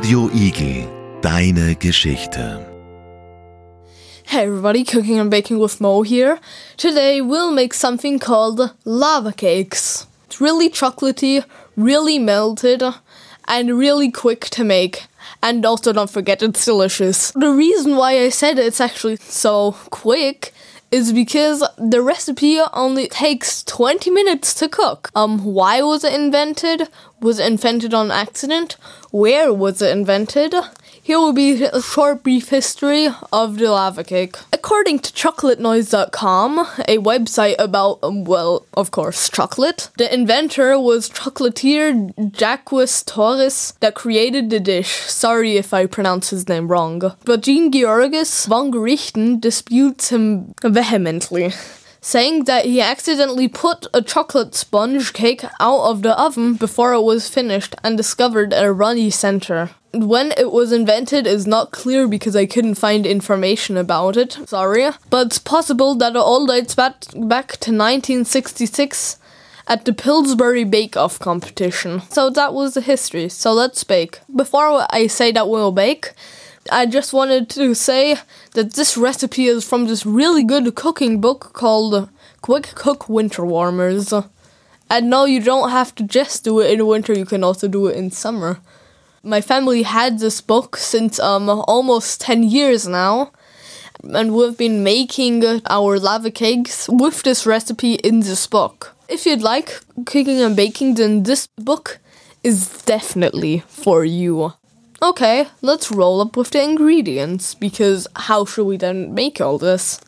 Radio Igel, deine Geschichte. Hey everybody, cooking and baking with Mo here. Today we'll make something called lava cakes. It's really chocolatey, really melted, and really quick to make. And also don't forget it's delicious. The reason why I said it's actually so quick is because the recipe only takes 20 minutes to cook. Um, why was it invented? Was it invented on accident? Where was it invented? Here will be a short brief history of the lava cake. According to chocolatenoise.com, a website about, well, of course, chocolate, the inventor was chocolatier Jacques Torres that created the dish. Sorry if I pronounce his name wrong. But Jean Georges Vongerichten disputes him vehemently saying that he accidentally put a chocolate sponge cake out of the oven before it was finished and discovered a runny center. When it was invented is not clear because I couldn't find information about it, sorry, but it's possible that it all dates back, back to 1966 at the Pillsbury Bake Off competition. So that was the history, so let's bake. Before I say that we'll bake, I just wanted to say that this recipe is from this really good cooking book called Quick Cook Winter Warmers. And no, you don't have to just do it in winter, you can also do it in summer. My family had this book since um almost 10 years now, and we've been making our lava cakes with this recipe in this book. If you'd like cooking and baking, then this book is definitely for you. Okay, let's roll up with the ingredients because how should we then make all this?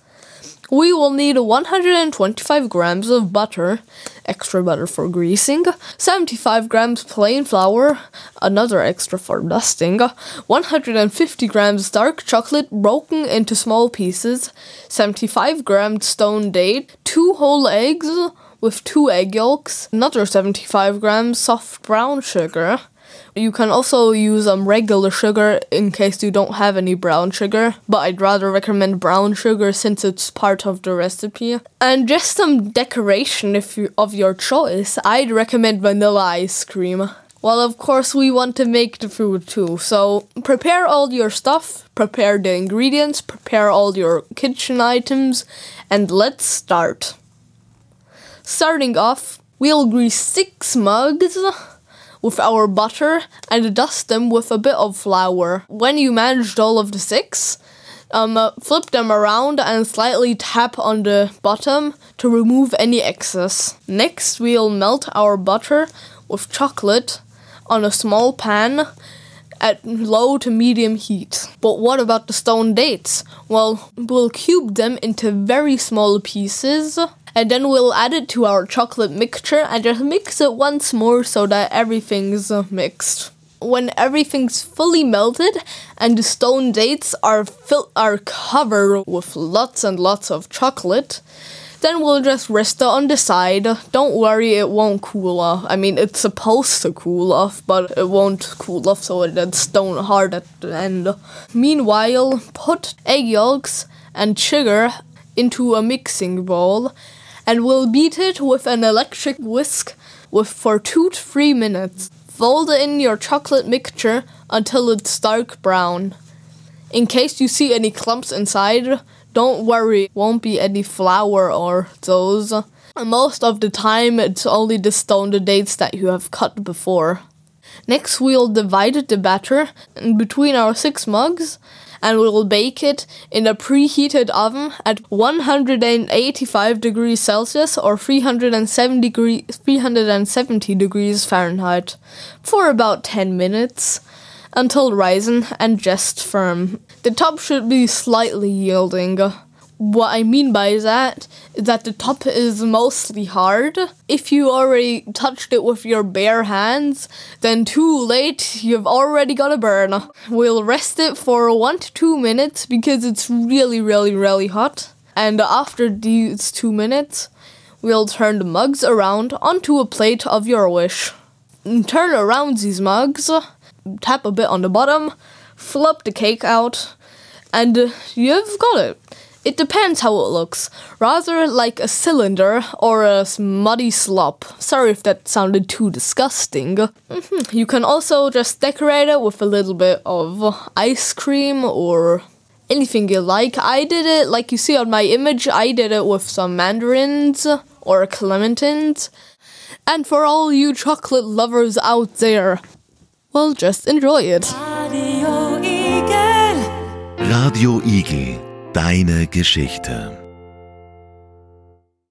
We will need 125 grams of butter, extra butter for greasing, 75 grams plain flour, another extra for dusting, 150 grams dark chocolate broken into small pieces, 75 grams stone date, 2 whole eggs with 2 egg yolks, another 75 grams soft brown sugar, you can also use um, regular sugar in case you don't have any brown sugar, but I'd rather recommend brown sugar since it's part of the recipe. And just some decoration if you, of your choice, I'd recommend vanilla ice cream. Well, of course, we want to make the food too, so prepare all your stuff, prepare the ingredients, prepare all your kitchen items, and let's start. Starting off, we'll grease six mugs with our butter and dust them with a bit of flour. When you managed all of the six, um, uh, flip them around and slightly tap on the bottom to remove any excess. Next, we'll melt our butter with chocolate on a small pan at low to medium heat. But what about the stone dates? Well, we'll cube them into very small pieces and then we'll add it to our chocolate mixture and just mix it once more so that everything's uh, mixed. When everything's fully melted and the stone dates are fil- are covered with lots and lots of chocolate, then we'll just rest it on the side. Don't worry, it won't cool off. I mean, it's supposed to cool off, but it won't cool off so it's stone hard at the end. Meanwhile, put egg yolks and sugar into a mixing bowl and we'll beat it with an electric whisk with for 2 to 3 minutes. Fold in your chocolate mixture until it's dark brown. In case you see any clumps inside, don't worry, won't be any flour or those. Most of the time, it's only the stoned dates that you have cut before. Next, we'll divide the batter between our six mugs and we'll bake it in a preheated oven at 185 degrees Celsius or 370 degrees, 370 degrees Fahrenheit for about 10 minutes until risen and just firm. The top should be slightly yielding. What I mean by that is that the top is mostly hard. If you already touched it with your bare hands, then too late, you've already got a burn. We'll rest it for one to two minutes because it's really, really, really hot. And after these two minutes, we'll turn the mugs around onto a plate of your wish. Turn around these mugs, tap a bit on the bottom, flip the cake out, and you've got it. It depends how it looks. Rather like a cylinder or a muddy slop. Sorry if that sounded too disgusting. Mhm. You can also just decorate it with a little bit of ice cream or anything you like. I did it, like you see on my image, I did it with some mandarins or clementines. And for all you chocolate lovers out there, well, just enjoy it. Radio Igel. Radio Igel, deine Geschichte.